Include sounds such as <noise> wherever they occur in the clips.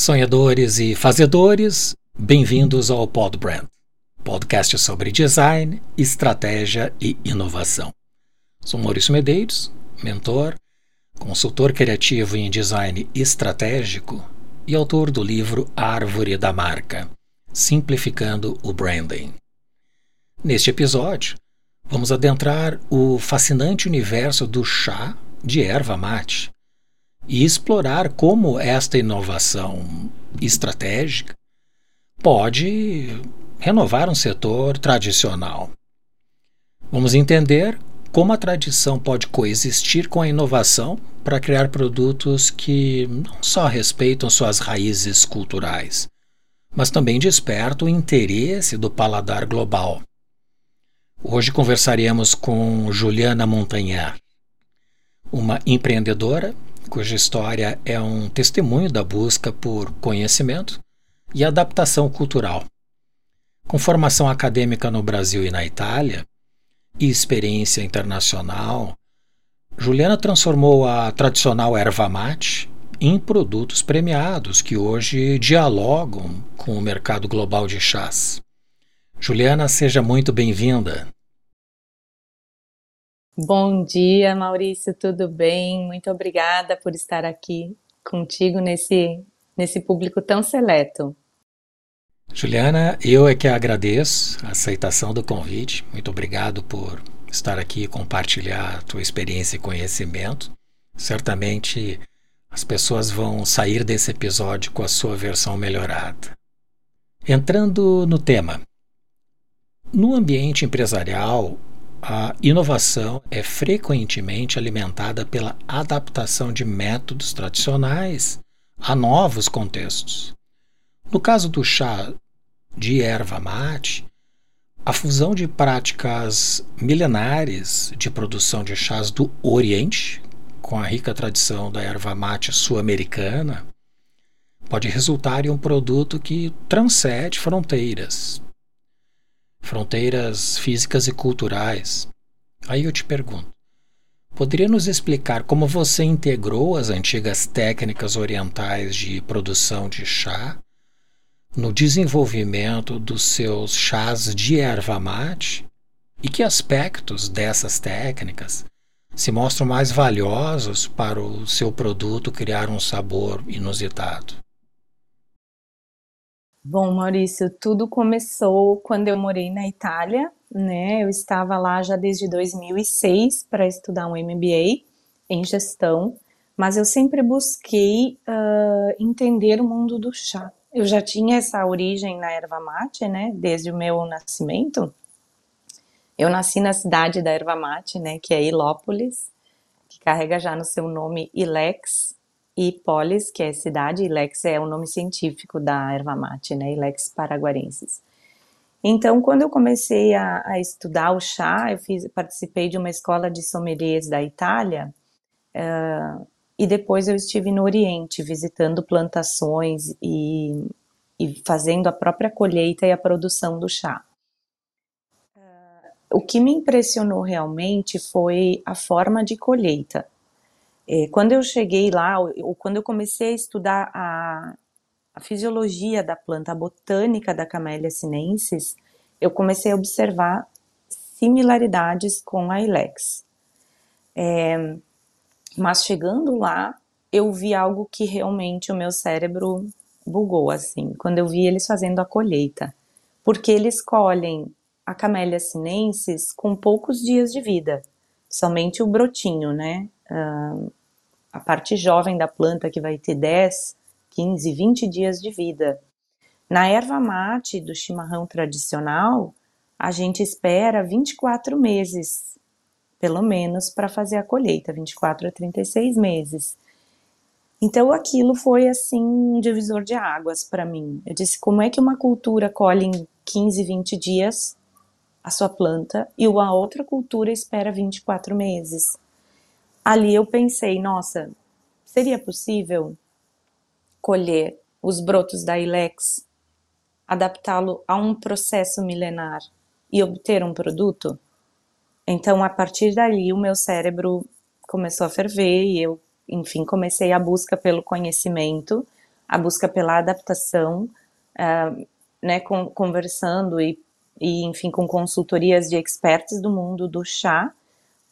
Sonhadores e fazedores, bem-vindos ao Podbrand, podcast sobre design, estratégia e inovação. Sou Maurício Medeiros, mentor, consultor criativo em design estratégico e autor do livro Árvore da Marca, Simplificando o Branding. Neste episódio, vamos adentrar o fascinante universo do chá de erva mate e explorar como esta inovação estratégica pode renovar um setor tradicional. Vamos entender como a tradição pode coexistir com a inovação para criar produtos que não só respeitam suas raízes culturais, mas também despertam o interesse do paladar global. Hoje conversaremos com Juliana Montanhar, uma empreendedora cuja história é um testemunho da busca por conhecimento e adaptação cultural. Com formação acadêmica no Brasil e na Itália, e experiência internacional, Juliana transformou a tradicional erva mate em produtos premiados que hoje dialogam com o mercado global de chás. Juliana, seja muito bem-vinda. Bom dia, Maurício, tudo bem? Muito obrigada por estar aqui contigo nesse, nesse público tão seleto. Juliana, eu é que agradeço a aceitação do convite. Muito obrigado por estar aqui e compartilhar a tua experiência e conhecimento. Certamente as pessoas vão sair desse episódio com a sua versão melhorada. Entrando no tema. No ambiente empresarial, a inovação é frequentemente alimentada pela adaptação de métodos tradicionais a novos contextos. No caso do chá de erva mate, a fusão de práticas milenares de produção de chás do Oriente com a rica tradição da erva mate sul-americana pode resultar em um produto que transcende fronteiras, fronteiras físicas e culturais. Aí eu te pergunto: poderia nos explicar como você integrou as antigas técnicas orientais de produção de chá no desenvolvimento dos seus chás de erva mate e que aspectos dessas técnicas se mostram mais valiosos para o seu produto criar um sabor inusitado? Bom, Maurício, tudo começou quando eu morei na Itália, né? Eu estava lá já desde 2006 para estudar um MBA em gestão, mas eu sempre busquei uh, entender o mundo do chá. Eu já tinha essa origem na erva mate, né? Desde o meu nascimento. Eu nasci na cidade da erva mate, né? Que é Ilópolis, que carrega já no seu nome Ilex, e Polis, que é cidade, Ilex é o nome científico da erva mate, né, Ilex paraguarensis. Então, quando eu comecei a, a estudar o chá, eu fiz, participei de uma escola de sommeliers da Itália, uh, e depois eu estive no Oriente, visitando plantações e, e fazendo a própria colheita e a produção do chá. Uh, o que me impressionou realmente foi a forma de colheita. É, quando eu cheguei lá, ou quando eu comecei a estudar a, a fisiologia da planta, a botânica da Camellia sinensis, eu comecei a observar similaridades com a Ilex. É, mas chegando lá, eu vi algo que realmente o meu cérebro bugou, assim, quando eu vi eles fazendo a colheita. Porque eles colhem a Camellia sinensis com poucos dias de vida, somente o brotinho, né? Uh, a parte jovem da planta que vai ter 10, 15, 20 dias de vida. Na erva mate do chimarrão tradicional, a gente espera 24 meses, pelo menos, para fazer a colheita, 24 a 36 meses. Então aquilo foi assim um divisor de águas para mim. Eu disse: como é que uma cultura colhe em 15, 20 dias a sua planta e uma outra cultura espera 24 meses? ali eu pensei, nossa, seria possível colher os brotos da ilex, adaptá-lo a um processo milenar e obter um produto? Então, a partir dali, o meu cérebro começou a ferver e eu, enfim, comecei a busca pelo conhecimento. a busca pela adaptação, uh, né, com, conversando e, e, enfim, com consultorias de experts do mundo do chá,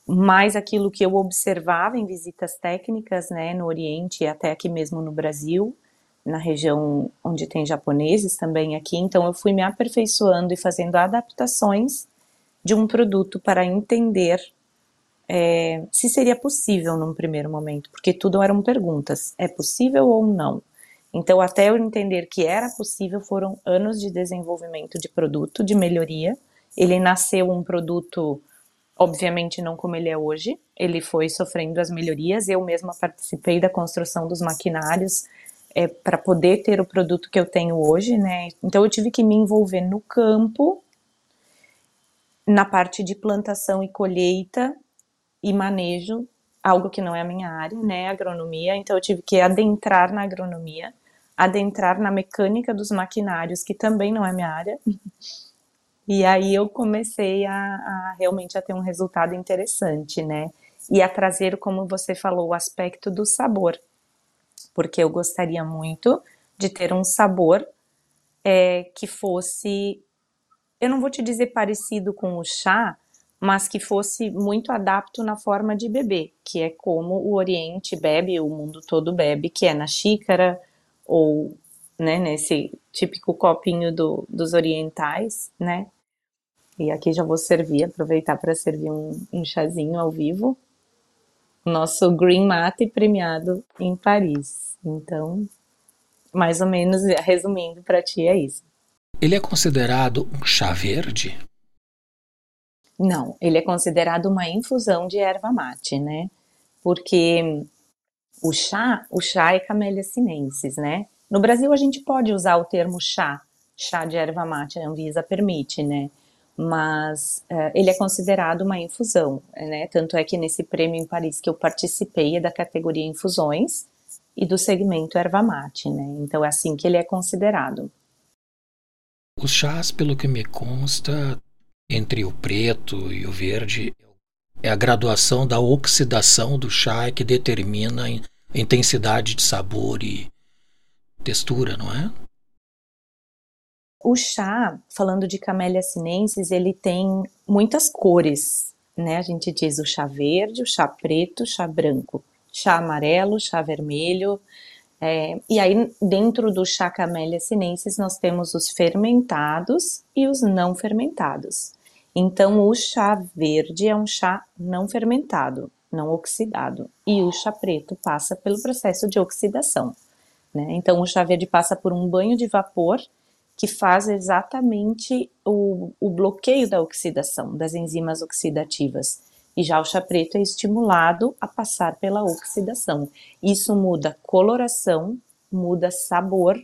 mais aquilo que eu observava em visitas técnicas, né, no Oriente e até aqui mesmo no Brasil, na região onde tem japoneses também aqui, então eu fui me aperfeiçoando e fazendo adaptações de um produto para entender é, se seria possível num primeiro momento, porque tudo eram perguntas: é possível ou não? Então, até eu entender que era possível, foram anos de desenvolvimento de produto, de melhoria. Ele nasceu um produto, obviamente, não como ele é hoje, ele foi sofrendo as melhorias. Eu mesma participei da construção dos maquinários é, para poder ter o produto que eu tenho hoje, né? Então, eu tive que me envolver no campo, na parte de plantação e colheita e manejo, algo que não é a minha área, né, agronomia, então eu tive que adentrar na agronomia, adentrar na mecânica dos maquinários, que também não é minha área. E aí eu comecei a, a realmente a ter um resultado interessante, né? E a trazer, como você falou, o aspecto do sabor, porque eu gostaria muito de ter um sabor é, que fosse, eu não vou te dizer parecido com o chá, mas que fosse muito adapto na forma de beber, que é como o Oriente bebe, o mundo todo bebe, que é na xícara ou né, nesse típico copinho do, dos orientais, né? E aqui já vou servir, aproveitar para servir um, um chazinho ao vivo. Nosso Green Mate premiado em Paris. Então, mais ou menos, resumindo para ti, é isso. Ele é considerado um chá verde? Não, ele é considerado uma infusão de erva mate, né? Porque o chá, o chá é Camellia sinensis, né? No Brasil a gente pode usar o termo chá, chá de erva mate, a Anvisa permite, né? Mas uh, ele é considerado uma infusão, né? Tanto é que nesse prêmio em Paris que eu participei é da categoria infusões e do segmento erva mate, né? Então é assim que ele é considerado. Os chás, pelo que me consta, entre o preto e o verde é a graduação da oxidação do chá que determina a intensidade de sabor e textura, não é? O chá, falando de Camellia sinensis, ele tem muitas cores, né? A gente diz o chá verde, o chá preto, o chá branco, chá amarelo, chá vermelho. É, e aí, dentro do chá Camellia sinensis, nós temos os fermentados e os não fermentados. Então, o chá verde é um chá não fermentado, não oxidado, e o chá preto passa pelo processo de oxidação. Né? Então, o chá verde passa por um banho de vapor que faz exatamente o, o bloqueio da oxidação, das enzimas oxidativas. E já o chá preto é estimulado a passar pela oxidação. Isso muda coloração, muda sabor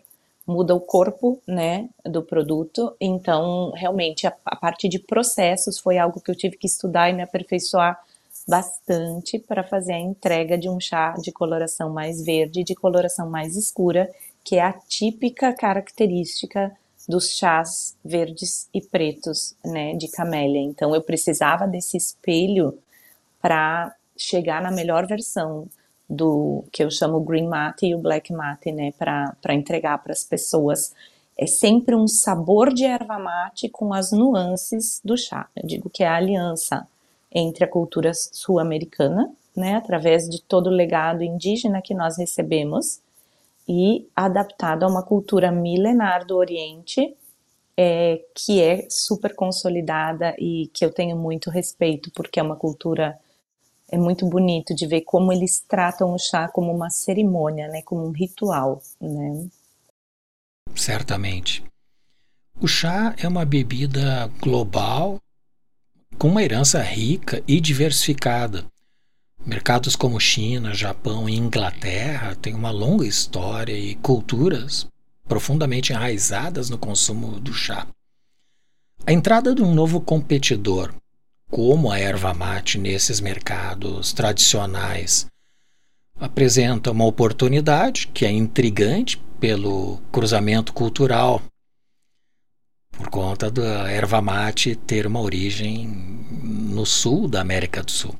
muda o corpo, né, do produto. Então, realmente, a, a parte de processos foi algo que eu tive que estudar e me aperfeiçoar bastante para fazer a entrega de um chá de coloração mais verde, de coloração mais escura, que é a típica característica dos chás verdes e pretos, né, de camélia. Então eu precisava desse espelho para chegar na melhor versão do que eu chamo green mate e o black mate, né, para entregar para as pessoas. É sempre um sabor de erva mate com as nuances do chá. Eu digo que é a aliança entre a cultura sul-americana, né, através de todo o legado indígena que nós recebemos, e adaptado a uma cultura milenar do Oriente, é, que é super consolidada e que eu tenho muito respeito, porque é uma cultura é muito bonito de ver como eles tratam o chá como uma cerimônia, né, como um ritual, né? Certamente. O chá é uma bebida global com uma herança rica e diversificada. Mercados como China, Japão e Inglaterra têm uma longa história e culturas profundamente enraizadas no consumo do chá. A entrada de um novo competidor como a erva mate nesses mercados tradicionais apresenta uma oportunidade que é intrigante pelo cruzamento cultural, por conta da erva mate ter uma origem no sul da América do Sul.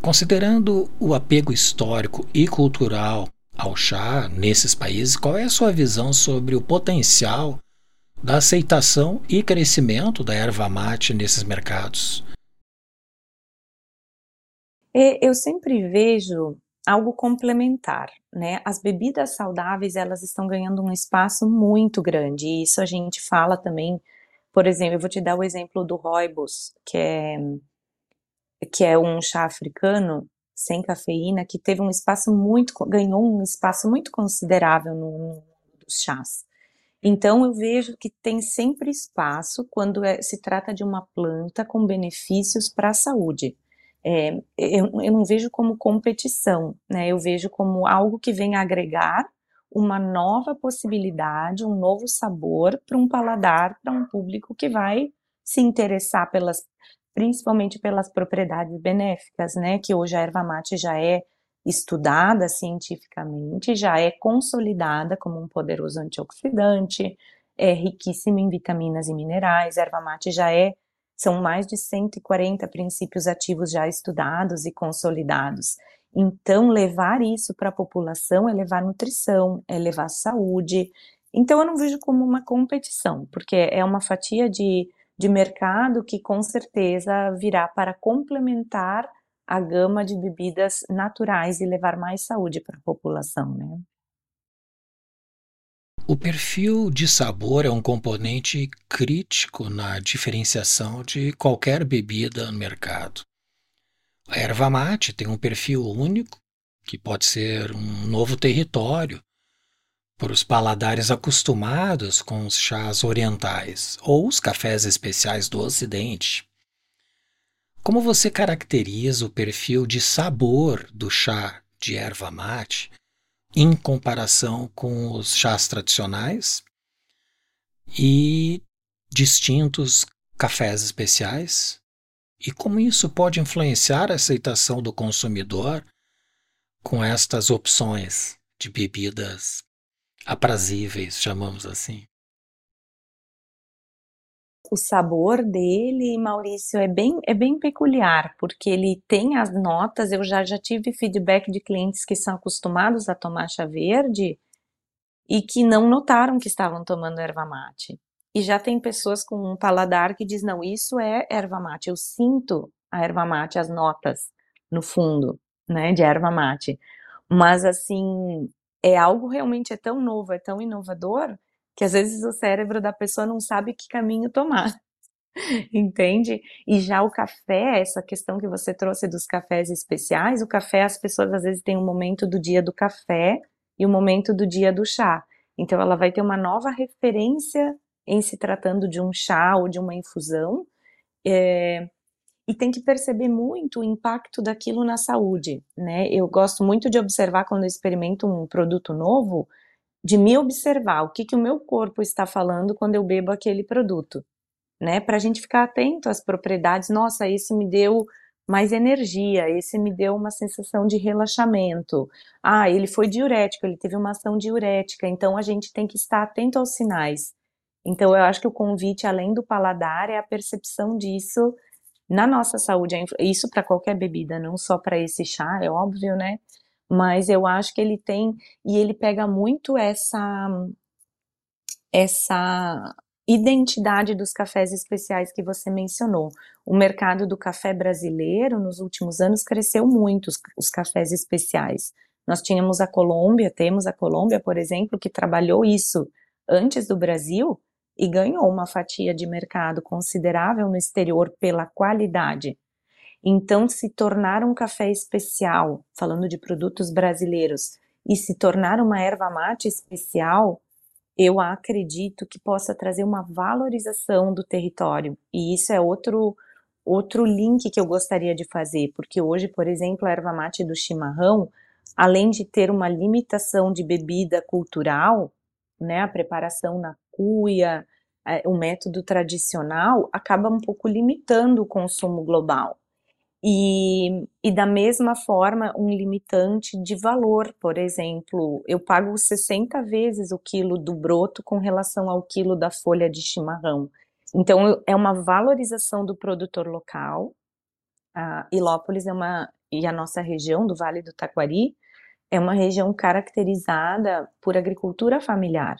Considerando o apego histórico e cultural ao chá nesses países? Qual é a sua visão sobre o potencial da aceitação e crescimento da erva mate nesses mercados? É, eu sempre vejo algo complementar, né? As bebidas saudáveis, elas estão ganhando um espaço muito grande, e isso a gente fala também, por exemplo, eu vou te dar o exemplo do rooibos, que é que é um chá africano sem cafeína que teve um espaço muito ganhou um espaço muito considerável no mundo dos chás. Então eu vejo que tem sempre espaço quando é, se trata de uma planta com benefícios para a saúde. É, eu, eu, não vejo como competição, né? Eu vejo como algo que vem agregar uma nova possibilidade, um novo sabor para um paladar, para um público que vai se interessar pelas, principalmente pelas propriedades benéficas, né? Que hoje a erva mate já é estudada cientificamente, já é consolidada como um poderoso antioxidante, é riquíssimo em vitaminas e minerais. Erva mate já é são mais de 140 princípios ativos já estudados e consolidados. Então, levar isso para a população é levar nutrição, é levar saúde. Então, eu não vejo como uma competição, porque é uma fatia de, de mercado que com certeza virá para complementar a gama de bebidas naturais e levar mais saúde para a população, né? O perfil de sabor é um componente crítico na diferenciação de qualquer bebida no mercado. A erva mate tem um perfil único, que pode ser um novo território para os paladares acostumados com os chás orientais ou os cafés especiais do Ocidente. Como você caracteriza o perfil de sabor do chá de erva mate em comparação com os chás tradicionais e distintos cafés especiais? E como isso pode influenciar a aceitação do consumidor com estas opções de bebidas aprazíveis, chamamos assim? O sabor dele, Maurício, é bem, é bem peculiar, porque ele tem as notas. Eu já, já tive feedback de clientes que são acostumados a tomar chá verde e que não notaram que estavam tomando erva mate. E já tem pessoas com um paladar que diz: não, isso é erva mate. Eu sinto a erva mate, as notas no fundo, né, de erva mate. Mas assim, é algo realmente é tão novo, é tão inovador que às vezes o cérebro da pessoa não sabe que caminho tomar. <laughs> Entende? E já o café, essa questão que você trouxe dos cafés especiais, o café, as pessoas às vezes têm um momento do dia do café e o um momento do dia do chá. Então ela vai ter uma nova referência em se tratando de um chá ou de uma infusão. É, e tem que perceber muito o impacto daquilo na saúde, né? Eu gosto muito de observar quando eu experimento um produto novo, de me observar o que, que o meu corpo está falando quando eu bebo aquele produto, né? Para a gente ficar atento às propriedades. Nossa, esse me deu mais energia, esse me deu uma sensação de relaxamento. Ah, ele foi diurético, ele teve uma ação diurética, então a gente tem que estar atento aos sinais. Então eu acho que o convite, além do paladar, é a percepção disso na nossa saúde. Isso para qualquer bebida, não só para esse chá, é óbvio, né? Mas eu acho que ele tem e ele pega muito essa essa identidade dos cafés especiais que você mencionou. O mercado do café brasileiro nos últimos anos cresceu muito os, os cafés especiais. Nós tínhamos a Colômbia, temos a Colômbia, por exemplo, que trabalhou isso antes do Brasil e ganhou uma fatia de mercado considerável no exterior pela qualidade. Então, se tornar um café especial, falando de produtos brasileiros, e se tornar uma erva mate especial, eu acredito que possa trazer uma valorização do território. E isso é outro outro link que eu gostaria de fazer, porque hoje, por exemplo, a erva mate do chimarrão, além de ter uma limitação de bebida cultural, né, a preparação na cuia, é, o método tradicional, acaba um pouco limitando o consumo global. E, e da mesma forma, um limitante de valor, por exemplo, eu pago 60 vezes o quilo do broto com relação ao quilo da folha de chimarrão. Então, é uma valorização do produtor local. A Ilópolis é uma, e a nossa região do Vale do Taquari é uma região caracterizada por agricultura familiar.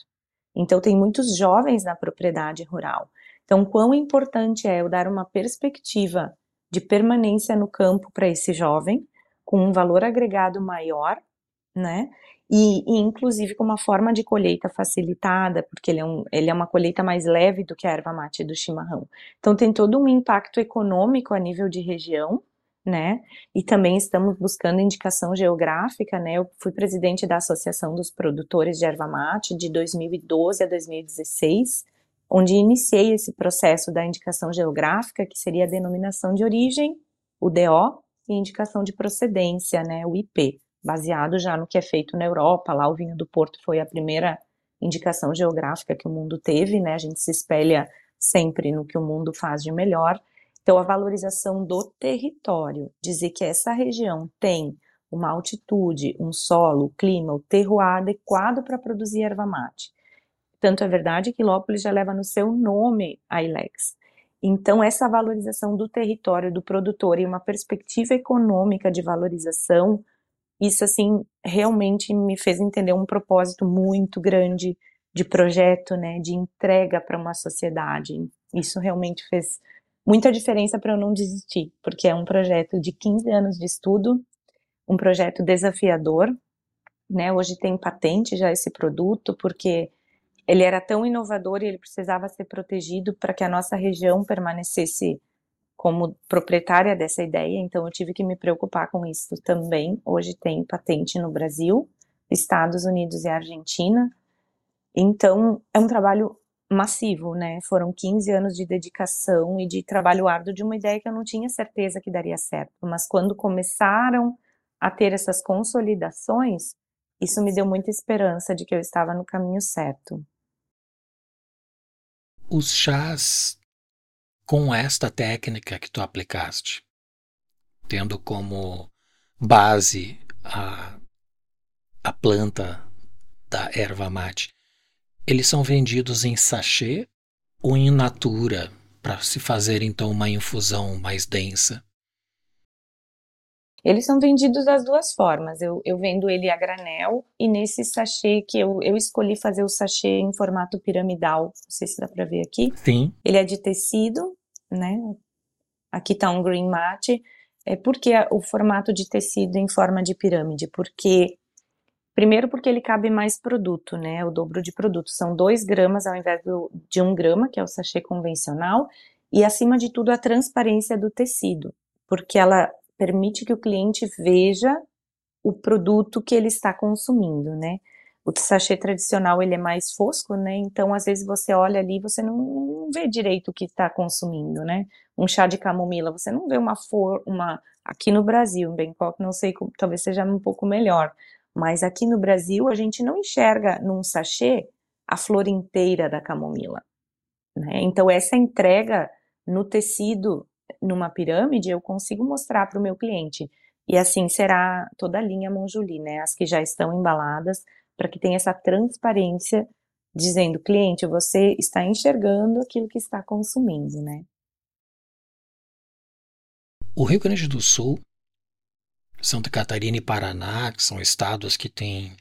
Então, tem muitos jovens na propriedade rural. Então, quão importante é eu dar uma perspectiva de permanência no campo para esse jovem, com um valor agregado maior, né? E, e, inclusive com uma forma de colheita facilitada, porque ele é, um, ele é uma colheita mais leve do que a erva mate do chimarrão. Então tem todo um impacto econômico a nível de região, né? E também estamos buscando indicação geográfica, né? Eu fui presidente da Associação dos Produtores de Erva Mate de 2012 a 2016, onde iniciei esse processo da indicação geográfica, que seria a denominação de origem, o DO, e indicação de procedência, né? O IP, baseado já no que é feito na Europa. Lá o vinho do Porto foi a primeira indicação geográfica que o mundo teve, né? A gente se espelha sempre no que o mundo faz de melhor. Então, a valorização do território, dizer que essa região tem uma altitude, um solo, clima, o terroir adequado para produzir erva mate. Tanto é verdade que Lópolis já leva no seu nome a Ilex. Então, essa valorização do território, do produtor e uma perspectiva econômica de valorização, isso, assim, realmente me fez entender um propósito muito grande de projeto, né, de entrega para uma sociedade. Isso realmente fez muita diferença para eu não desistir, porque é um projeto de 15 anos de estudo, um projeto desafiador, né? Hoje tem patente já esse produto, porque ele era tão inovador e ele precisava ser protegido para que a nossa região permanecesse como proprietária dessa ideia, então eu tive que me preocupar com isso também. Hoje tem patente no Brasil, Estados Unidos e Argentina. Então, é um trabalho massivo, né? Foram 15 anos de dedicação e de trabalho árduo de uma ideia que eu não tinha certeza que daria certo, mas quando começaram a ter essas consolidações, isso me deu muita esperança de que eu estava no caminho certo. Os chás com esta técnica que tu aplicaste, tendo como base a, a planta da erva mate, eles são vendidos em sachê ou em natura para se fazer então uma infusão mais densa? Eles são vendidos das duas formas. Eu, eu vendo ele a granel e nesse sachê que eu, eu escolhi fazer o sachê em formato piramidal. Não sei se dá para ver aqui. Sim. Ele é de tecido, né? Aqui tá um green mate. É porque o formato de tecido em forma de pirâmide? Porque Primeiro porque ele cabe mais produto, né? O dobro de produto. São 2 gramas ao invés do, de 1 um grama, que é o sachê convencional. E, acima de tudo, a transparência do tecido, porque ela permite que o cliente veja o produto que ele está consumindo, né? O sachê tradicional, ele é mais fosco, né? Então, às vezes, você olha ali e você não, vê direito o que está consumindo, né? Um chá de camomila, você não vê uma flor, uma... Aqui no Brasil, em Bangkok, não sei, talvez seja um pouco melhor mas aqui no Brasil a gente não enxerga num sachê a flor inteira da camomila. Né? Então, essa entrega no tecido, numa pirâmide, eu consigo mostrar para o meu cliente. E assim será toda a linha Monjuli, né? As que já estão embaladas, para que tenha essa transparência, dizendo, cliente, você está enxergando aquilo que está consumindo, né? O Rio Grande do Sul Santa Catarina e Paraná, que são estados que têm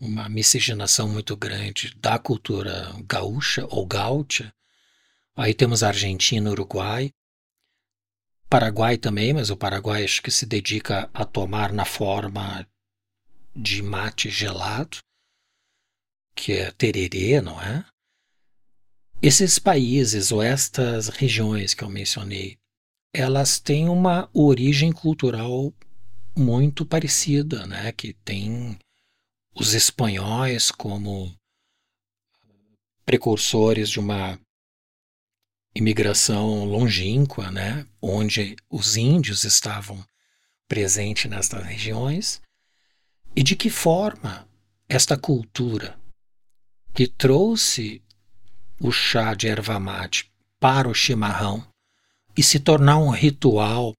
uma miscigenação muito grande da cultura gaúcha ou gaúcha. Aí temos Argentina, Uruguai, Paraguai também, mas o Paraguai acho que se dedica a tomar na forma de mate gelado, que é tererê, não é? Esses países ou estas regiões que eu mencionei, elas têm uma origem cultural muito parecida, né? Que tem os espanhóis como precursores de uma imigração longínqua, né? Onde os índios estavam presentes nestas regiões e de que forma esta cultura que trouxe o chá de erva mate para o chimarrão e se tornar um ritual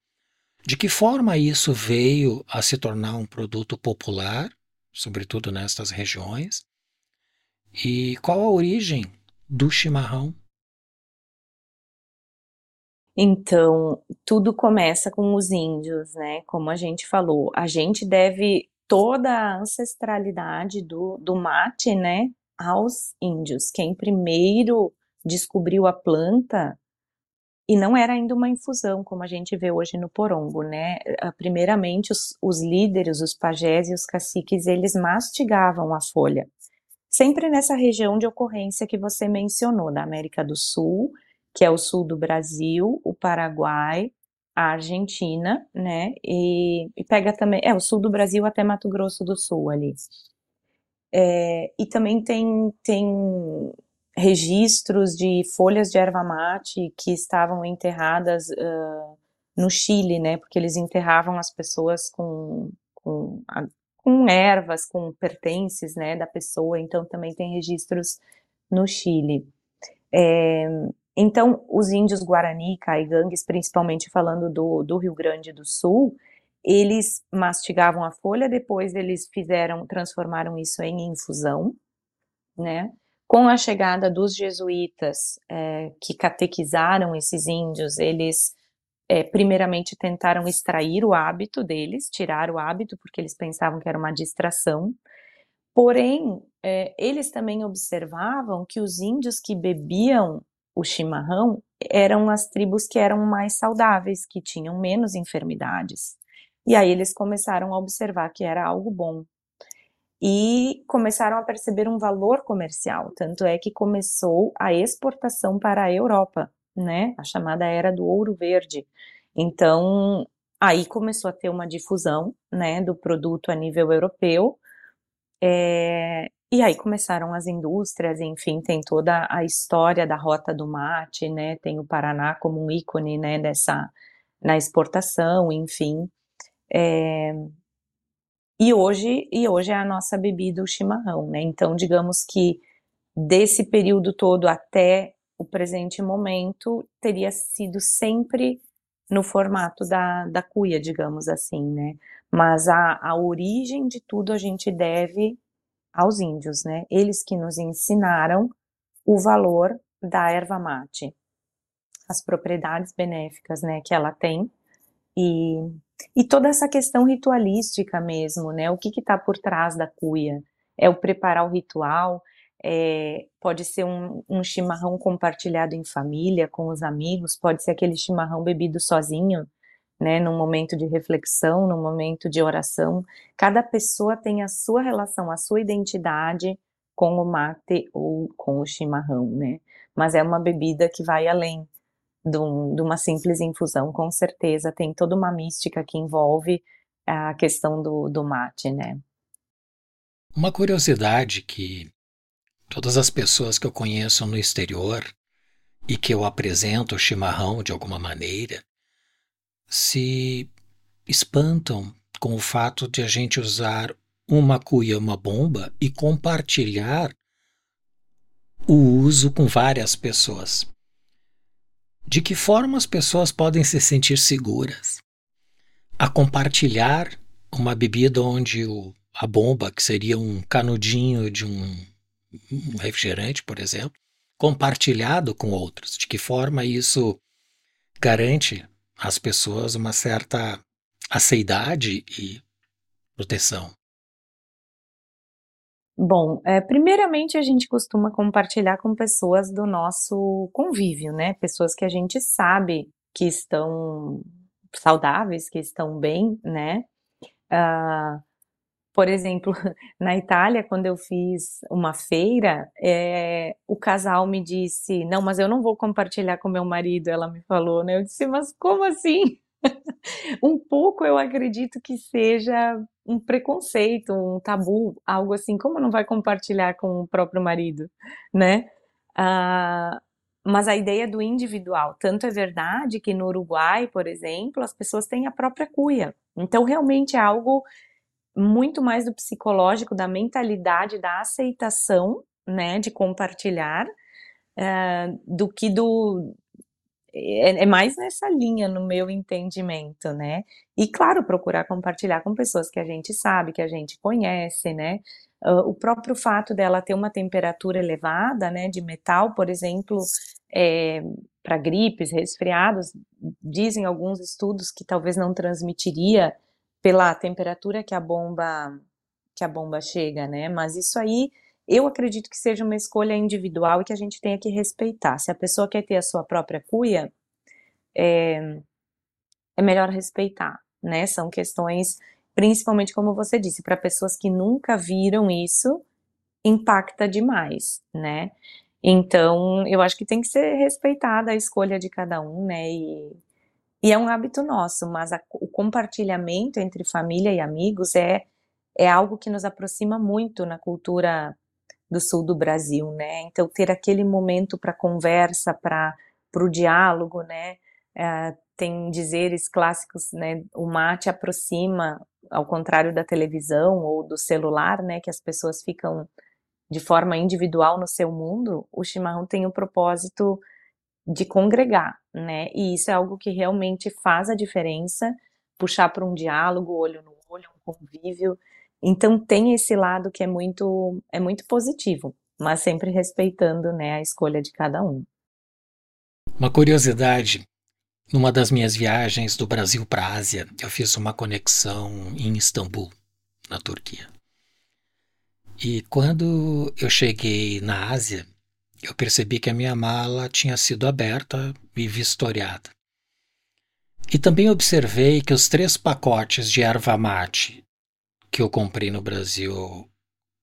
de que forma isso veio a se tornar um produto popular, sobretudo nestas regiões? E qual a origem do chimarrão? Então, tudo começa com os índios, né? Como a gente falou, a gente deve toda a ancestralidade do, do mate, né, aos índios. Quem primeiro descobriu a planta e não era ainda uma infusão, como a gente vê hoje no porongo, né? Primeiramente, os, os líderes, os pajés e os caciques, eles mastigavam a folha. Sempre nessa região de ocorrência que você mencionou, da América do Sul, que é o sul do Brasil, o Paraguai, a Argentina, né? E, e pega também, é o sul do Brasil até Mato Grosso do Sul ali. É, e também tem, tem registros de folhas de erva mate que estavam enterradas uh, no Chile, né? Porque eles enterravam as pessoas com, com, a, com ervas, com pertences, né, da pessoa. Então também tem registros no Chile. É, então, os índios Guarani, Caigangues, principalmente falando do, do Rio Grande do Sul, eles mastigavam a folha, depois eles fizeram, transformaram isso em infusão, né? Com a chegada dos jesuítas, é, que catequizaram esses índios, eles é, primeiramente tentaram extrair o hábito deles, tirar o hábito, porque eles pensavam que era uma distração. Porém, é, eles também observavam que os índios que bebiam o chimarrão eram as tribos que eram mais saudáveis, que tinham menos enfermidades. E aí eles começaram a observar que era algo bom e começaram a perceber um valor comercial. Tanto é que começou a exportação para a Europa, né? A chamada era do ouro verde. Então, aí começou a ter uma difusão, né, do produto a nível europeu. É, e aí começaram as indústrias, enfim, tem toda a história da rota do mate, né? Tem o Paraná como um ícone, né, dessa na exportação, enfim. É, e hoje, e hoje é a nossa bebida o chimarrão, né? Então, digamos que desse período todo até o presente momento teria sido sempre no formato da, da cuia, digamos assim, né? Mas a, a origem de tudo a gente deve aos índios, né? Eles que nos ensinaram o valor da erva mate, as propriedades benéficas, né, que ela tem e e toda essa questão ritualística mesmo, né? O que está por trás da cuia? É o preparar o ritual, é, pode ser um, um, chimarrão compartilhado em família, com os amigos, pode ser aquele chimarrão bebido sozinho, né? Num momento de reflexão, num momento de oração. Cada pessoa tem a sua relação, a sua identidade com o mate ou com o chimarrão, né? Mas é uma bebida que vai além de, um, de uma simples infusão, com certeza tem toda uma mística que envolve a questão do, do mate, né? Uma curiosidade que todas as pessoas que eu conheço no exterior e que eu apresento o chimarrão de alguma maneira se espantam com o fato de a gente usar uma cuia, uma bomba e compartilhar o uso com várias pessoas. De que forma as pessoas podem se sentir seguras a compartilhar uma bebida onde o, a bomba, que seria um canudinho de um, um refrigerante, por exemplo, compartilhado com outros? De que forma isso garante às pessoas uma certa aceidade e proteção? Bom, é, primeiramente a gente costuma compartilhar com pessoas do nosso convívio, né? Pessoas que a gente sabe que estão saudáveis, que estão bem, né? Uh, por exemplo, <laughs> na Itália, quando eu fiz uma feira, é, o casal me disse: Não, mas eu não vou compartilhar com meu marido. Ela me falou, né? Eu disse: Mas como assim? <laughs> um pouco eu acredito que seja um preconceito, um tabu, algo assim, como não vai compartilhar com o próprio marido, né? Ah, mas a ideia do individual, tanto é verdade que no Uruguai, por exemplo, as pessoas têm a própria cuia. Então, realmente é algo muito mais do psicológico, da mentalidade, da aceitação, né, de compartilhar, uh, do que do, é, é, mais nessa linha, no meu entendimento, né? E, claro, procurar compartilhar com pessoas que a gente sabe, que a gente conhece, né? Uh, o próprio fato dela ter uma temperatura elevada, né, de metal, por exemplo, é, para gripes, resfriados, dizem alguns estudos que talvez não transmitiria pela temperatura que a bomba que a bomba chega, né? Mas isso aí eu acredito que seja uma escolha individual e que a gente tenha que respeitar. Se a pessoa quer ter a sua própria cuia, é, é melhor respeitar, né? São questões, principalmente como você disse, para pessoas que nunca viram isso, impacta demais, né? Então, eu acho que tem que ser respeitada a escolha de cada um, né? E, e é um hábito nosso, mas a, o compartilhamento entre família e amigos é, é algo que nos aproxima muito na cultura do sul do Brasil, né? Então, ter aquele momento para conversa, para o diálogo, né? É, tem dizeres clássicos, né? O mate aproxima, ao contrário da televisão ou do celular, né? Que as pessoas ficam de forma individual no seu mundo, o chimarrão tem o propósito de congregar, né? E isso é algo que realmente faz a diferença, puxar para um diálogo, olho no olho, um convívio. Então tem esse lado que é muito é muito positivo, mas sempre respeitando, né, a escolha de cada um. Uma curiosidade, numa das minhas viagens do Brasil para a Ásia, eu fiz uma conexão em Istambul, na Turquia. E quando eu cheguei na Ásia, eu percebi que a minha mala tinha sido aberta e vistoriada. E também observei que os três pacotes de erva mate que eu comprei no Brasil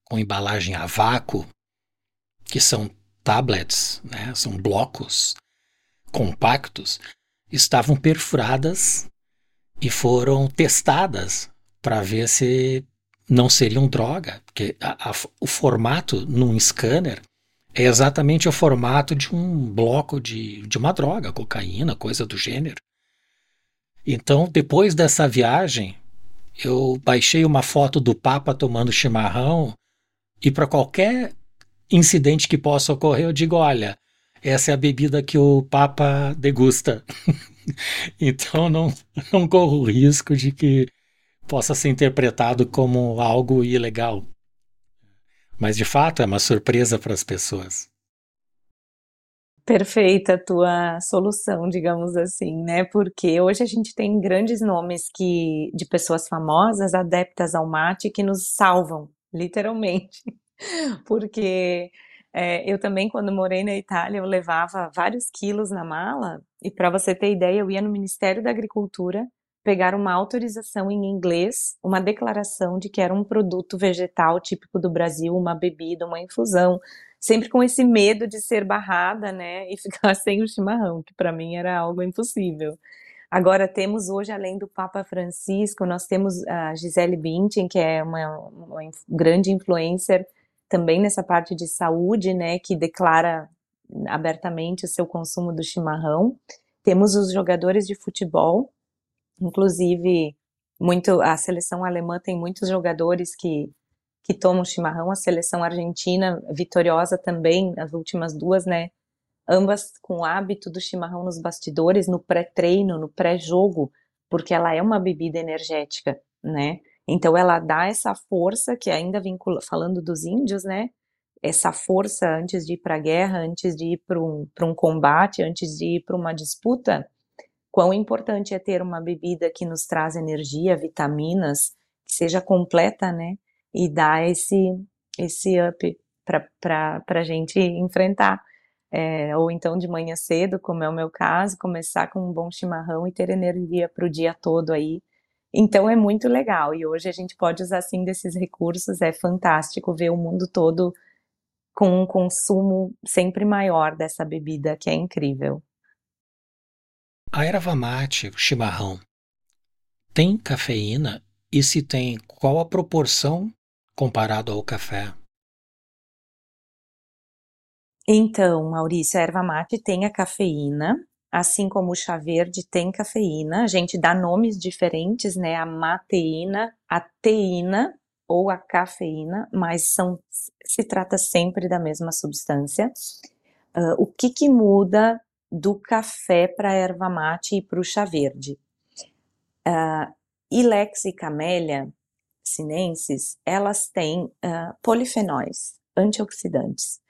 com embalagem a vácuo, que são tablets, né, são blocos compactos, estavam perfuradas e foram testadas para ver se não seriam droga, porque a, a, o formato num scanner é exatamente o formato de um bloco de, de uma droga, cocaína, coisa do gênero. Então, depois dessa viagem, eu baixei uma foto do Papa tomando chimarrão e para qualquer incidente que possa ocorrer, eu digo: olha, essa é a bebida que o Papa degusta. <laughs> então, não, não corro o risco de que possa ser interpretado como algo ilegal. Mas de fato é uma surpresa para as pessoas. Perfeita a tua solução, digamos assim, né? Porque hoje a gente tem grandes nomes que de pessoas famosas, adeptas ao mate, que nos salvam, literalmente. <laughs> Porque é, eu também, quando morei na Itália, eu levava vários quilos na mala, e para você ter ideia, eu ia no Ministério da Agricultura pegar uma autorização em inglês, uma declaração de que era um produto vegetal típico do Brasil, uma bebida, uma infusão, sempre com esse medo de ser barrada, né, e <laughs> ficar sem o chimarrão, que para mim era algo impossível. Agora temos hoje, além do Papa Francisco, nós temos a Gisele Bündchen, que é uma, uma grande influencer também nessa parte de saúde, né, que declara abertamente o seu consumo do chimarrão. Temos os jogadores de futebol, Inclusive, muito a seleção alemã tem muitos jogadores que que tomam chimarrão, a seleção argentina vitoriosa também, as últimas duas, né? Ambas com o hábito do chimarrão nos bastidores, no pré-treino, no pré-jogo, porque ela é uma bebida energética, né? Então ela dá essa força que ainda vincula, falando dos índios, né? Essa força antes de ir para a guerra, antes de ir para um, um combate, antes de ir para uma disputa, quão importante é ter uma bebida que nos traz energia, vitaminas, que seja completa, né? E dá esse, esse up para a gente enfrentar. É, ou então de manhã cedo, como é o meu caso, começar com um bom chimarrão e ter energia para o dia todo aí. Então é muito legal e hoje a gente pode usar assim desses recursos, é fantástico ver o mundo todo com um consumo sempre maior dessa bebida, que é incrível. A erva mate, o chimarrão, tem cafeína? E se tem, qual a proporção comparado ao café? Então, Maurício, a erva mate tem a cafeína, assim como o chá verde tem cafeína. A gente dá nomes diferentes, né? A mateína, a teína ou a cafeína, mas são, se trata sempre da mesma substância. Uh, o que, que muda do café para erva mate e para o chá verde. Uh, Ilex e Camélia sinensis, elas têm uh, polifenóis, antioxidantes.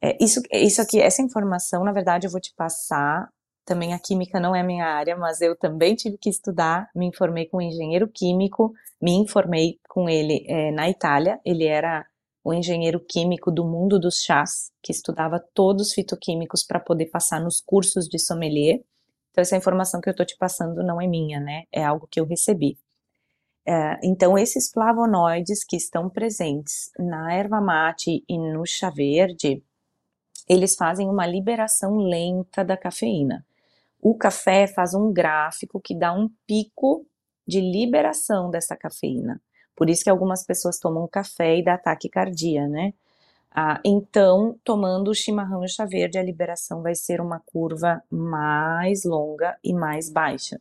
É, isso, isso aqui, essa informação, na verdade, eu vou te passar também a química não é minha área, mas eu também tive que estudar, me informei com um engenheiro químico, me informei com ele é, na Itália, ele era o engenheiro químico do mundo dos chás, que estudava todos os fitoquímicos para poder passar nos cursos de sommelier. Então, essa informação que eu estou te passando não é minha, né? É algo que eu recebi. É, então, esses flavonoides que estão presentes na erva mate e no chá verde, eles fazem uma liberação lenta da cafeína. O café faz um gráfico que dá um pico de liberação dessa cafeína. Por isso que algumas pessoas tomam café e dá ataque cardíaco, né? Ah, então, tomando o chimarrão e o chá verde, a liberação vai ser uma curva mais longa e mais baixa.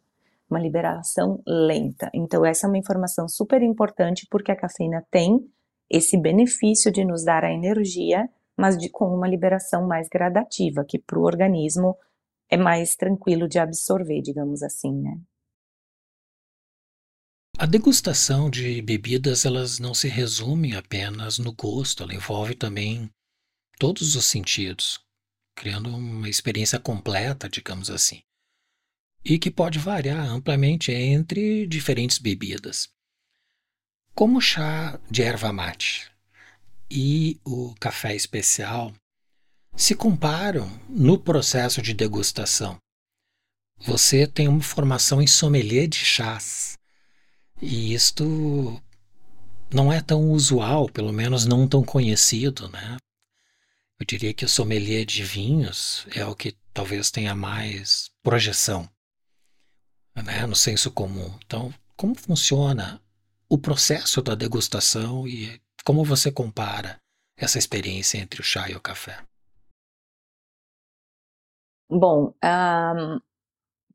Uma liberação lenta. Então, essa é uma informação super importante porque a cafeína tem esse benefício de nos dar a energia, mas de, com uma liberação mais gradativa, que para o organismo é mais tranquilo de absorver, digamos assim, né? A degustação de bebidas, elas não se resumem apenas no gosto, ela envolve também todos os sentidos, criando uma experiência completa, digamos assim, e que pode variar amplamente entre diferentes bebidas. Como o chá de erva mate e o café especial se comparam no processo de degustação. Você tem uma formação em sommelier de chás e isto não é tão usual, pelo menos não tão conhecido, né? Eu diria que o sommelier de vinhos é o que talvez tenha mais projeção, né, no senso comum. Então, como funciona o processo da degustação e como você compara essa experiência entre o chá e o café? Bom, um,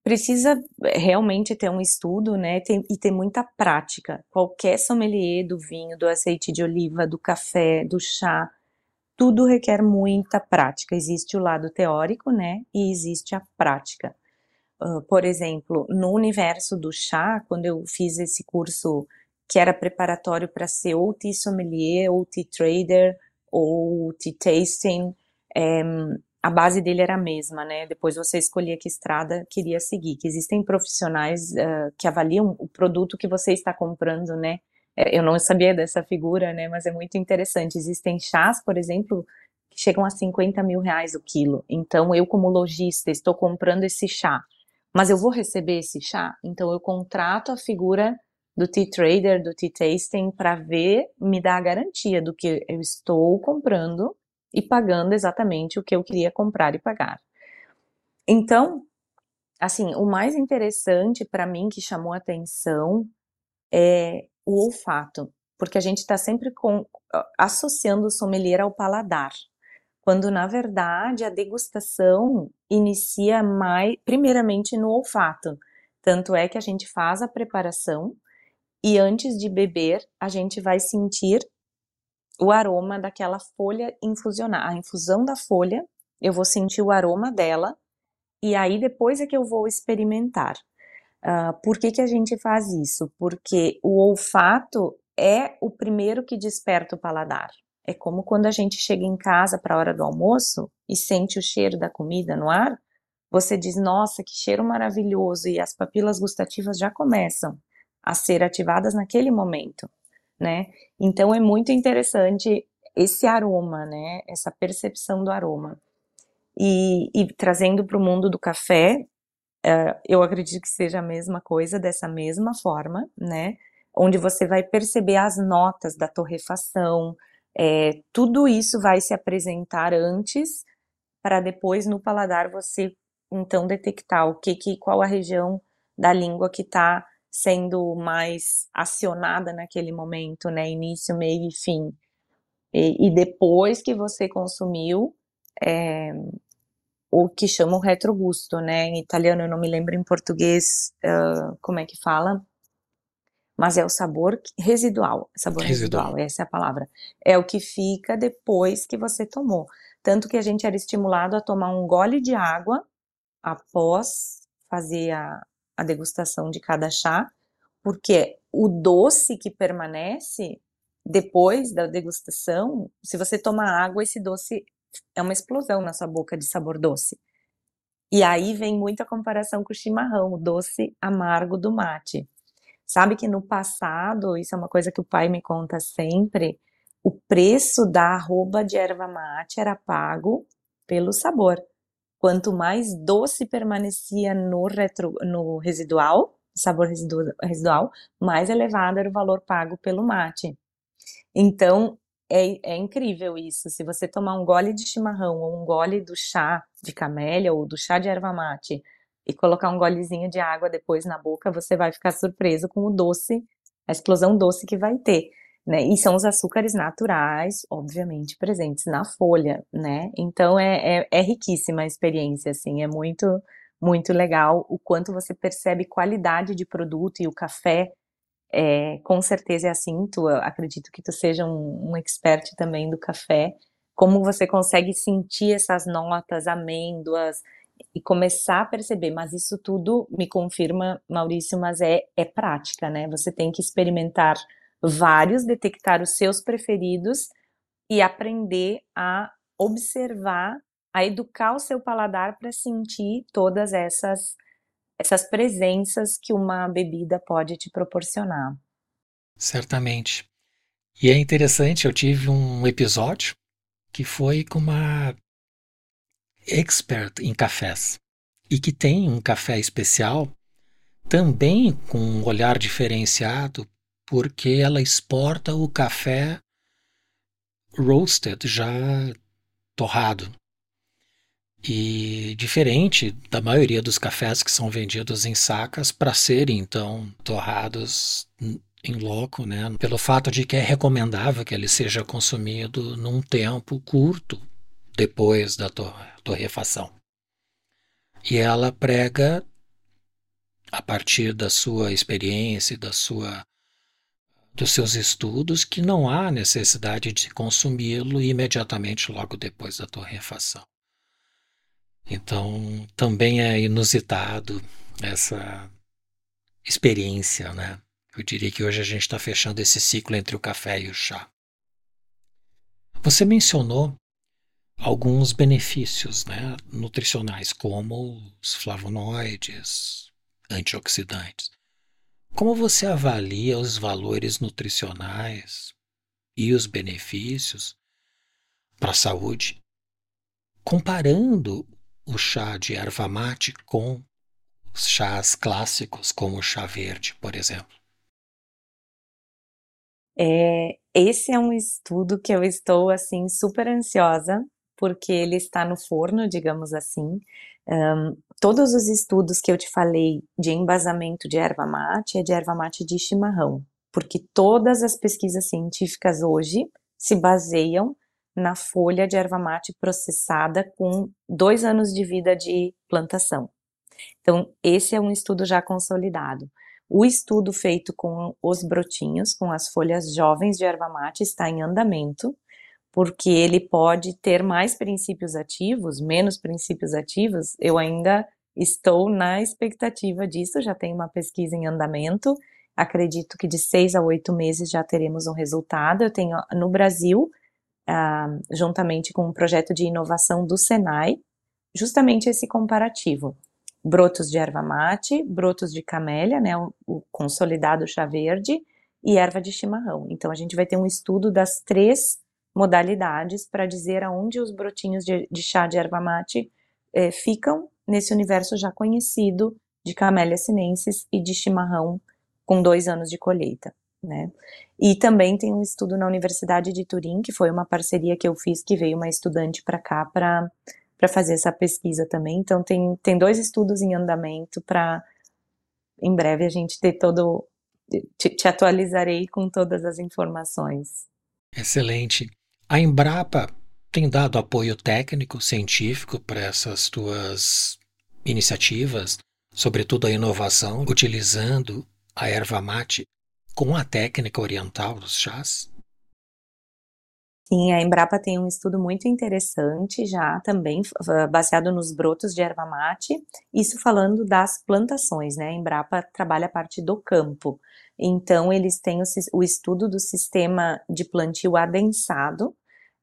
precisa realmente ter um estudo, né, tem, e ter muita prática. Qualquer sommelier do vinho, do azeite de oliva, do café, do chá, tudo requer muita prática. Existe o lado teórico, né, e existe a prática. Uh, por exemplo, no universo do chá, quando eu fiz esse curso que era preparatório para ser ou tea sommelier, ou tea trader, ou tea tasting, é, a base dele era a mesma, né? Depois você escolhia que estrada queria seguir. Que existem profissionais uh, que avaliam o produto que você está comprando, né? É, eu não sabia dessa figura, né? Mas é muito interessante. Existem chás, por exemplo, que chegam a 50 mil reais o quilo. Então, eu, como lojista, estou comprando esse chá. Mas eu vou receber esse chá? Então, eu contrato a figura do tea trader, do tea tasting, para ver, me dar a garantia do que eu estou comprando e pagando exatamente o que eu queria comprar e pagar. Então, assim, o mais interessante para mim que chamou atenção é o olfato, porque a gente está sempre com, associando o sommelier ao paladar, quando na verdade a degustação inicia mais, primeiramente no olfato. Tanto é que a gente faz a preparação e antes de beber a gente vai sentir o aroma daquela folha infusionar. A infusão da folha, eu vou sentir o aroma dela e aí depois é que eu vou experimentar. Uh, por que, que a gente faz isso? Porque o olfato é o primeiro que desperta o paladar. É como quando a gente chega em casa para a hora do almoço e sente o cheiro da comida no ar, você diz: Nossa, que cheiro maravilhoso! E as papilas gustativas já começam a ser ativadas naquele momento né? Então é muito interessante esse aroma, né? Essa percepção do aroma. E, e trazendo para o mundo do café, uh, eu acredito que seja a mesma coisa, dessa mesma forma, né? Onde você vai perceber as notas da torrefação, é, tudo isso vai se apresentar antes, para depois no paladar você então detectar o que, que qual a região da língua que está sendo mais acionada naquele momento, né? Início, meio e fim. E, e depois que você consumiu, é, o que chama o retrogusto, né? Em italiano eu não me lembro em português uh, como é que fala, mas é o sabor residual, sabor residual. residual, essa é a palavra. É o que fica depois que você tomou. Tanto que a gente era estimulado a tomar um gole de água após fazer a, a degustação de cada chá, porque o doce que permanece depois da degustação, se você tomar água, esse doce é uma explosão na sua boca de sabor doce. E aí vem muita comparação com o chimarrão, o doce amargo do mate. Sabe que no passado, isso é uma coisa que o pai me conta sempre, o preço da arroba de erva mate era pago pelo sabor. Quanto mais doce permanecia no, retro, no residual, sabor residual, mais elevado era o valor pago pelo mate. Então, é, é, incrível isso. Se você tomar um gole de chimarrão ou um gole do chá de camélia ou do chá de erva mate e colocar um golezinho de água depois na boca, você vai ficar surpreso com o doce, a explosão doce que vai ter. Né? E são os açúcares naturais, obviamente, presentes na folha, né? Então é, é, é riquíssima a experiência, assim, é muito, muito legal o quanto você percebe qualidade de produto e o café é, com certeza é assim, tu, acredito que tu seja um, um expert também do café, como você consegue sentir essas notas, amêndoas, e começar a perceber, mas isso tudo me confirma, Maurício, mas é, é prática, né? Você tem que experimentar vários, detectar os seus preferidos e aprender a observar, a educar o seu paladar para sentir todas essas essas presenças que uma bebida pode te proporcionar. Certamente. E é interessante, eu tive um episódio que foi com uma expert em cafés e que tem um café especial também com um olhar diferenciado porque ela exporta o café roasted, já torrado. E diferente da maioria dos cafés que são vendidos em sacas para serem então torrados em loco, né, pelo fato de que é recomendável que ele seja consumido num tempo curto depois da torrefação. E ela prega a partir da sua experiência, da sua dos seus estudos que não há necessidade de consumi-lo imediatamente logo depois da torrefação. Então, também é inusitado essa experiência, né? Eu diria que hoje a gente está fechando esse ciclo entre o café e o chá. Você mencionou alguns benefícios né, nutricionais, como os flavonoides, antioxidantes. Como você avalia os valores nutricionais e os benefícios para a saúde, comparando o chá de erva mate com os chás clássicos, como o chá verde, por exemplo? É, esse é um estudo que eu estou assim super ansiosa, porque ele está no forno, digamos assim. Um, todos os estudos que eu te falei de embasamento de erva mate é de erva mate de chimarrão, porque todas as pesquisas científicas hoje se baseiam na folha de erva mate processada com dois anos de vida de plantação. Então, esse é um estudo já consolidado. O estudo feito com os brotinhos, com as folhas jovens de erva mate, está em andamento, porque ele pode ter mais princípios ativos, menos princípios ativos. Eu ainda estou na expectativa disso, já tem uma pesquisa em andamento. Acredito que de seis a oito meses já teremos um resultado. Eu tenho no Brasil uh, juntamente com um projeto de inovação do Senai, justamente esse comparativo. Brotos de erva mate, brotos de camélia, né, o, o consolidado chá verde e erva de chimarrão. Então a gente vai ter um estudo das três modalidades para dizer aonde os brotinhos de, de chá de erva mate eh, ficam nesse universo já conhecido de camélia sinensis e de chimarrão com dois anos de colheita né? E também tem um estudo na Universidade de Turim, que foi uma parceria que eu fiz, que veio uma estudante para cá para fazer essa pesquisa também. Então tem, tem dois estudos em andamento para em breve a gente ter todo te, te atualizarei com todas as informações. Excelente. A Embrapa tem dado apoio técnico, científico para essas tuas iniciativas, sobretudo a inovação, utilizando a erva mate com a técnica oriental dos chás? Sim, a Embrapa tem um estudo muito interessante já também, baseado nos brotos de erva mate, isso falando das plantações, né? A Embrapa trabalha a parte do campo. Então, eles têm o, o estudo do sistema de plantio adensado,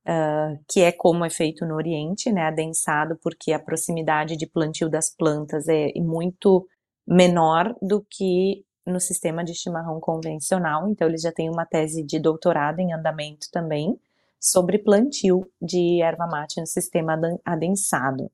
uh, que é como é feito no Oriente, né, adensado, porque a proximidade de plantio das plantas é muito menor do que no sistema de chimarrão convencional, então eles já têm uma tese de doutorado em andamento também sobre plantio de erva mate no sistema adensado.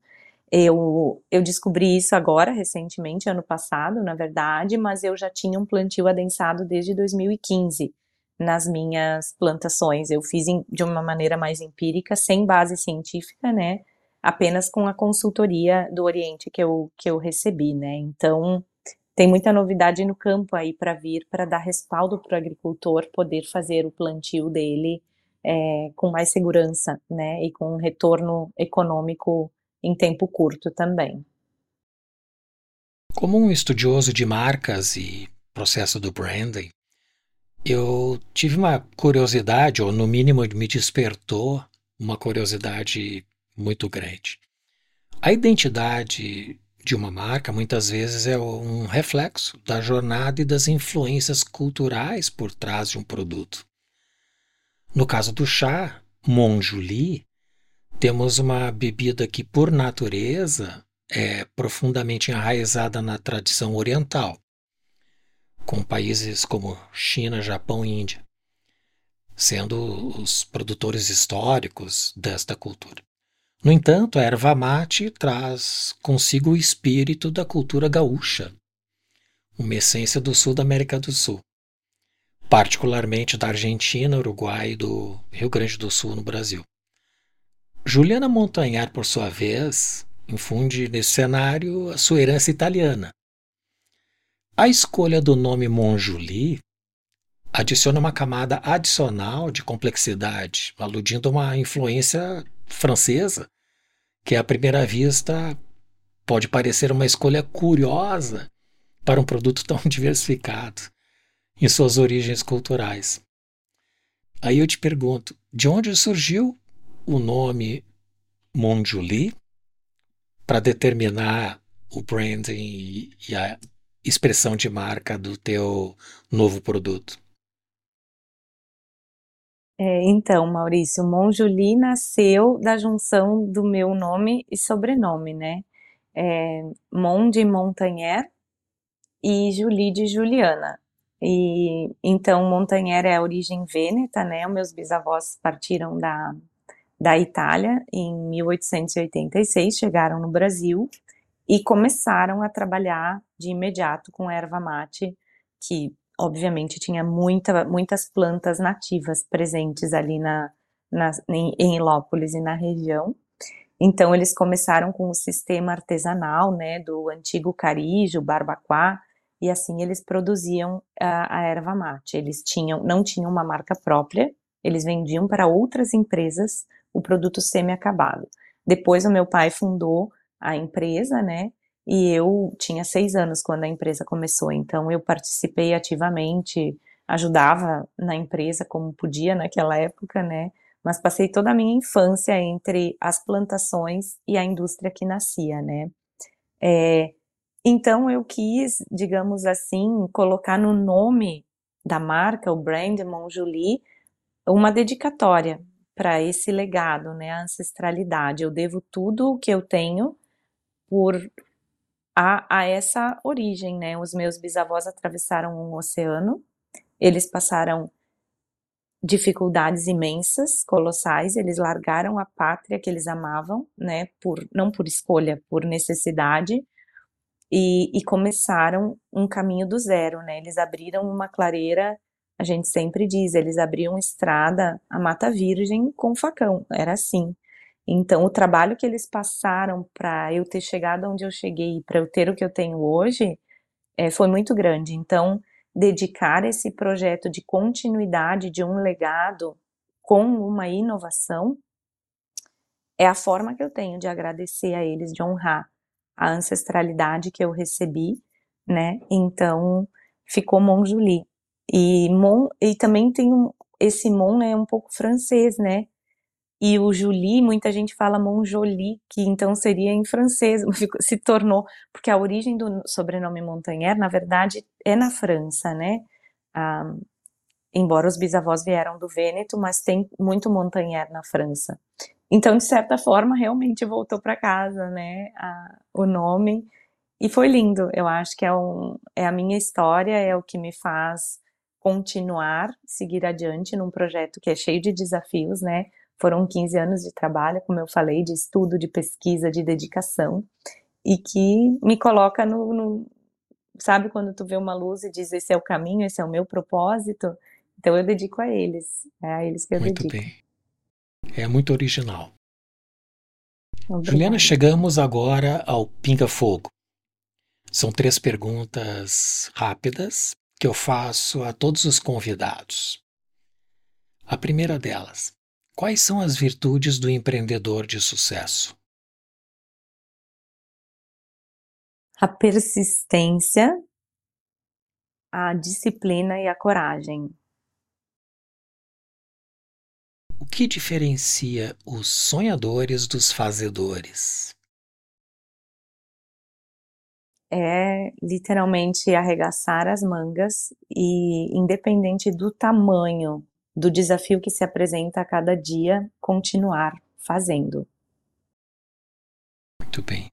Eu, eu descobri isso agora, recentemente, ano passado, na verdade, mas eu já tinha um plantio adensado desde 2015 nas minhas plantações. Eu fiz em, de uma maneira mais empírica, sem base científica, né? Apenas com a consultoria do Oriente que eu, que eu recebi, né? Então, tem muita novidade no campo aí para vir, para dar respaldo para o agricultor poder fazer o plantio dele é, com mais segurança, né? E com um retorno econômico em tempo curto também. Como um estudioso de marcas e processo do branding, eu tive uma curiosidade, ou no mínimo me despertou uma curiosidade muito grande. A identidade de uma marca muitas vezes é um reflexo da jornada e das influências culturais por trás de um produto. No caso do chá, Monjuli, temos uma bebida que, por natureza, é profundamente enraizada na tradição oriental com países como China, Japão e Índia, sendo os produtores históricos desta cultura. No entanto, a erva mate traz consigo o espírito da cultura gaúcha, uma essência do sul da América do Sul, particularmente da Argentina, Uruguai e do Rio Grande do Sul no Brasil. Juliana Montagnard, por sua vez, infunde nesse cenário a sua herança italiana, a escolha do nome Monjuli adiciona uma camada adicional de complexidade, aludindo a uma influência francesa, que à primeira vista pode parecer uma escolha curiosa para um produto tão <laughs> diversificado em suas origens culturais. Aí eu te pergunto, de onde surgiu o nome Monjuli para determinar o branding e a expressão de marca do teu novo produto? É, então, Maurício, Monjuli nasceu da junção do meu nome e sobrenome, né? É, Mon de Montanher e Julie de Juliana. E então Montanher é a origem vêneta, né? Os meus bisavós partiram da, da Itália em 1886, chegaram no Brasil e começaram a trabalhar de imediato com erva mate, que obviamente tinha muita, muitas plantas nativas presentes ali na, na, em, em Ilópolis e na região. Então eles começaram com o sistema artesanal, né, do antigo carijo, barbacoa, e assim eles produziam a, a erva mate. Eles tinham, não tinham uma marca própria, eles vendiam para outras empresas o produto semi-acabado. Depois o meu pai fundou a empresa, né? E eu tinha seis anos quando a empresa começou, então eu participei ativamente, ajudava na empresa como podia naquela época, né? Mas passei toda a minha infância entre as plantações e a indústria que nascia, né? É, então eu quis, digamos assim, colocar no nome da marca, o brand Monjuli, uma dedicatória para esse legado, né, a ancestralidade. Eu devo tudo o que eu tenho por a, a essa origem, né? Os meus bisavós atravessaram um oceano, eles passaram dificuldades imensas, colossais, eles largaram a pátria que eles amavam, né, por não por escolha, por necessidade, e, e, começaram um caminho do zero, né? Eles abriram uma clareira, a gente sempre diz, eles abriam estrada, a Mata Virgem com facão, era assim. Então, o trabalho que eles passaram para eu ter chegado onde eu cheguei, para eu ter o que eu tenho hoje, é, foi muito grande. Então, dedicar esse projeto de continuidade de um legado com uma inovação é a forma que eu tenho de agradecer a eles, de honrar a ancestralidade que eu recebi, né? Então, ficou Monjuli. E, Mon, e também tem um, esse Mon é um pouco francês, né? E o Julie, muita gente fala Monjoli, que então seria em francês, <laughs> se tornou, porque a origem do sobrenome Montagnard, na verdade, é na França, né? Ah, embora os bisavós vieram do Vêneto, mas tem muito montanhère na França. Então, de certa forma, realmente voltou para casa, né, a, o nome, e foi lindo. Eu acho que é, um, é a minha história, é o que me faz continuar, seguir adiante num projeto que é cheio de desafios, né? Foram 15 anos de trabalho, como eu falei, de estudo, de pesquisa, de dedicação, e que me coloca no, no sabe quando tu vê uma luz e diz esse é o caminho, esse é o meu propósito? Então eu dedico a eles, é a eles que eu muito dedico. Muito bem. É muito original. Obrigada. Juliana, chegamos agora ao Pinga Fogo. São três perguntas rápidas que eu faço a todos os convidados. A primeira delas: quais são as virtudes do empreendedor de sucesso? A persistência, a disciplina e a coragem. O que diferencia os sonhadores dos fazedores? é literalmente arregaçar as mangas e, independente do tamanho do desafio que se apresenta a cada dia, continuar fazendo. Muito bem.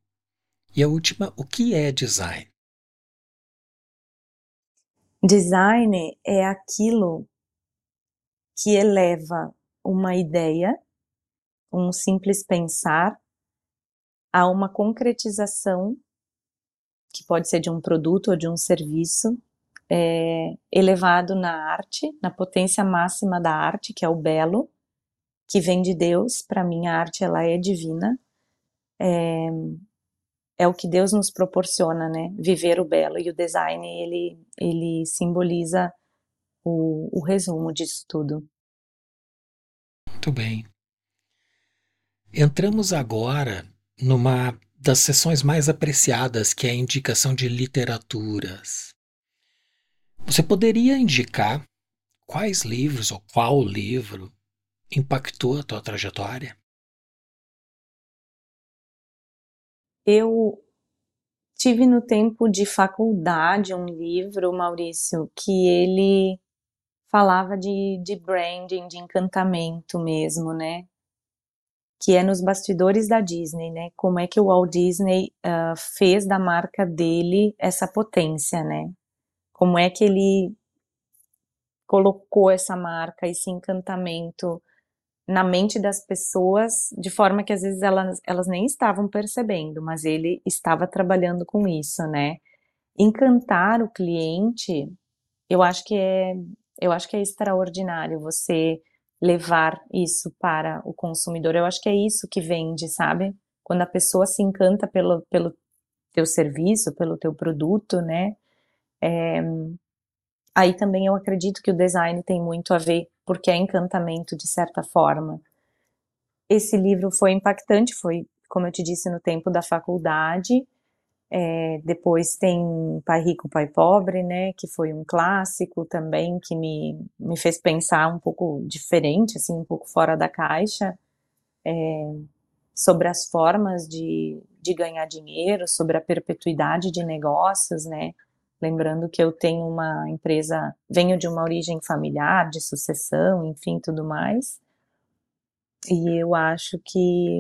E a última, o que é design? Design é aquilo que eleva uma ideia, um simples pensar, a uma concretização que pode ser de um produto ou de um serviço, é, elevado na arte, na potência máxima da arte, que é o belo, que vem de Deus. Para mim, a arte ela é divina. É, é o que Deus nos proporciona, né? Viver o belo e o design ele ele simboliza o, o resumo disso tudo. Muito bem. Entramos agora numa das sessões mais apreciadas, que é a indicação de literaturas. Você poderia indicar quais livros ou qual livro impactou a tua trajetória? Eu tive no tempo de faculdade um livro, Maurício, que ele falava de, de branding, de encantamento mesmo, né? que é nos bastidores da Disney, né? Como é que o Walt Disney uh, fez da marca dele essa potência, né? Como é que ele colocou essa marca, esse encantamento na mente das pessoas, de forma que às vezes elas, elas nem estavam percebendo, mas ele estava trabalhando com isso, né? Encantar o cliente, eu acho que é, eu acho que é extraordinário você levar isso para o consumidor. Eu acho que é isso que vende, sabe? Quando a pessoa se encanta pelo, pelo teu serviço, pelo teu produto, né? É, aí também eu acredito que o design tem muito a ver, porque é encantamento de certa forma. Esse livro foi impactante, foi, como eu te disse, no tempo da faculdade, é, depois tem Pai Rico, Pai Pobre, né, que foi um clássico também, que me, me fez pensar um pouco diferente, assim, um pouco fora da caixa, é, sobre as formas de, de ganhar dinheiro, sobre a perpetuidade de negócios, né, lembrando que eu tenho uma empresa, venho de uma origem familiar, de sucessão, enfim, tudo mais, e eu acho que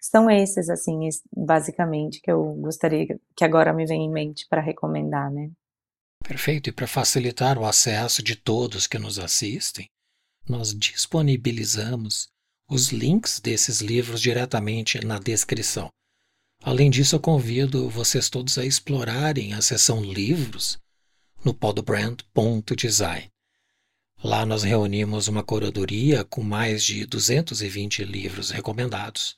são esses, assim, basicamente, que eu gostaria que agora me venha em mente para recomendar, né? Perfeito. E para facilitar o acesso de todos que nos assistem, nós disponibilizamos os links desses livros diretamente na descrição. Além disso, eu convido vocês todos a explorarem a seção livros no podbrand.design. Lá nós reunimos uma curadoria com mais de 220 livros recomendados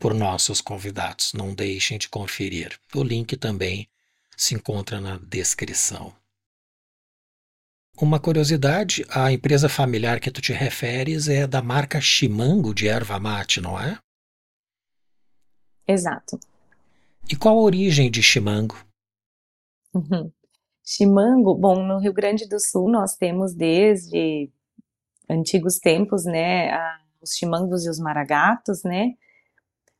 por nossos convidados. Não deixem de conferir. O link também se encontra na descrição. Uma curiosidade, a empresa familiar que tu te referes é da marca Chimango de erva mate, não é? Exato. E qual a origem de Chimango? Uhum. Chimango, bom, no Rio Grande do Sul nós temos desde antigos tempos, né, os chimangos e os maragatos, né,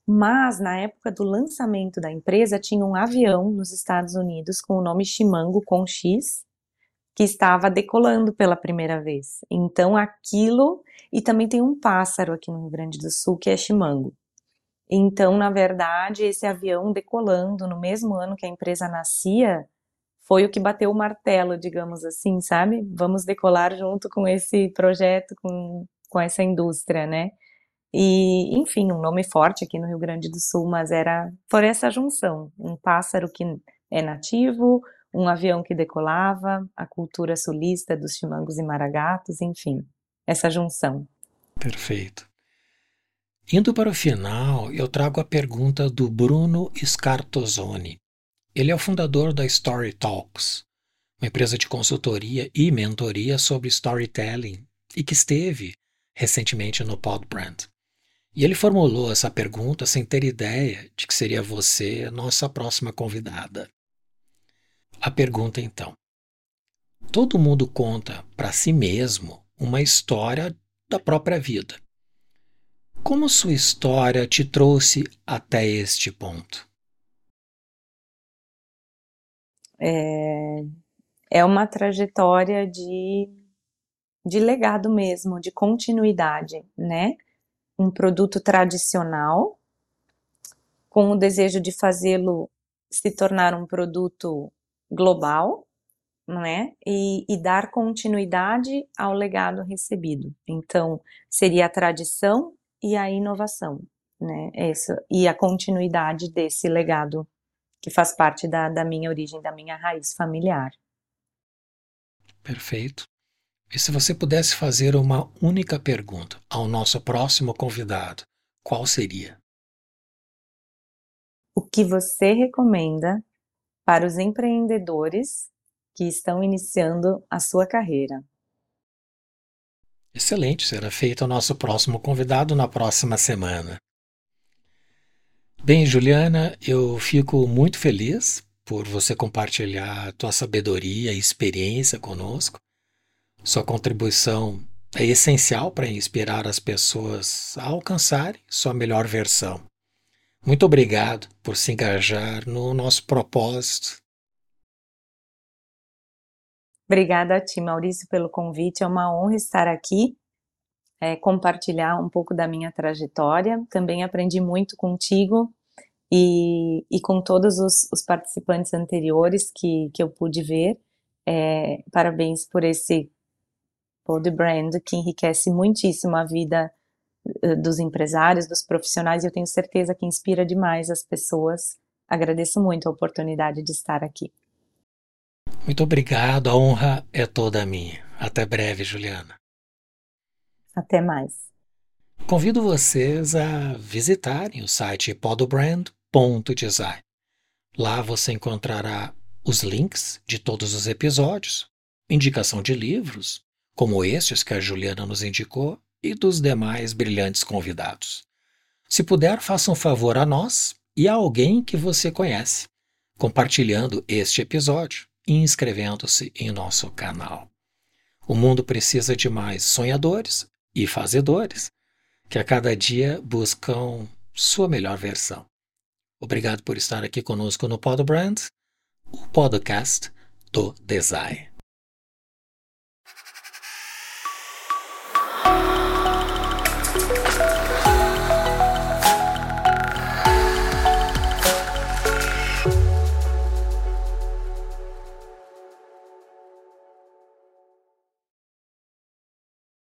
mas na época do lançamento da empresa tinha um avião nos Estados Unidos com o nome Chimango com X, que estava decolando pela primeira vez. Então aquilo e também tem um pássaro aqui no Rio Grande do Sul que é chimango. Então, na verdade, esse avião decolando no mesmo ano que a empresa nascia, foi o que bateu o martelo, digamos assim, sabe? Vamos decolar junto com esse projeto, com, com essa indústria, né? E, enfim, um nome forte aqui no Rio Grande do Sul, mas era por essa junção, um pássaro que é nativo, um avião que decolava, a cultura sulista dos chimangos e maragatos, enfim, essa junção. Perfeito. Indo para o final, eu trago a pergunta do Bruno Scartozoni. Ele é o fundador da Story Talks, uma empresa de consultoria e mentoria sobre storytelling e que esteve recentemente no Podbrand. E ele formulou essa pergunta sem ter ideia de que seria você nossa próxima convidada. A pergunta então: Todo mundo conta para si mesmo uma história da própria vida. Como sua história te trouxe até este ponto? é, é uma trajetória de, de legado mesmo, de continuidade, né? Um produto tradicional, com o desejo de fazê-lo se tornar um produto global, não é? E, e, dar continuidade ao legado recebido. Então, seria a tradição e a inovação, né? Essa, e a continuidade desse legado que faz parte da, da minha origem, da minha raiz familiar. Perfeito. E se você pudesse fazer uma única pergunta ao nosso próximo convidado, qual seria? O que você recomenda para os empreendedores que estão iniciando a sua carreira? Excelente, será feito o nosso próximo convidado na próxima semana. Bem, Juliana, eu fico muito feliz por você compartilhar a tua sabedoria e experiência conosco. Sua contribuição é essencial para inspirar as pessoas a alcançarem sua melhor versão. Muito obrigado por se engajar no nosso propósito. Obrigada a ti, Maurício, pelo convite. É uma honra estar aqui é, compartilhar um pouco da minha trajetória. Também aprendi muito contigo e, e com todos os, os, participantes anteriores que, que eu pude ver. É, parabéns por esse pod brand que enriquece muitíssimo a vida eh, dos empresários, dos profissionais, e eu tenho certeza que inspira demais as pessoas. Agradeço muito a oportunidade de estar aqui. Muito obrigado, a honra é toda minha. Até breve, Juliana. Até mais. Convido vocês a visitarem o site podobrand.design. Lá você encontrará os links de todos os episódios, indicação de livros, como estes que a Juliana nos indicou, e dos demais brilhantes convidados. Se puder, faça um favor a nós e a alguém que você conhece, compartilhando este episódio inscrevendo-se em nosso canal. O mundo precisa de mais sonhadores e fazedores que a cada dia buscam sua melhor versão. Obrigado por estar aqui conosco no Podbrand, o podcast do design.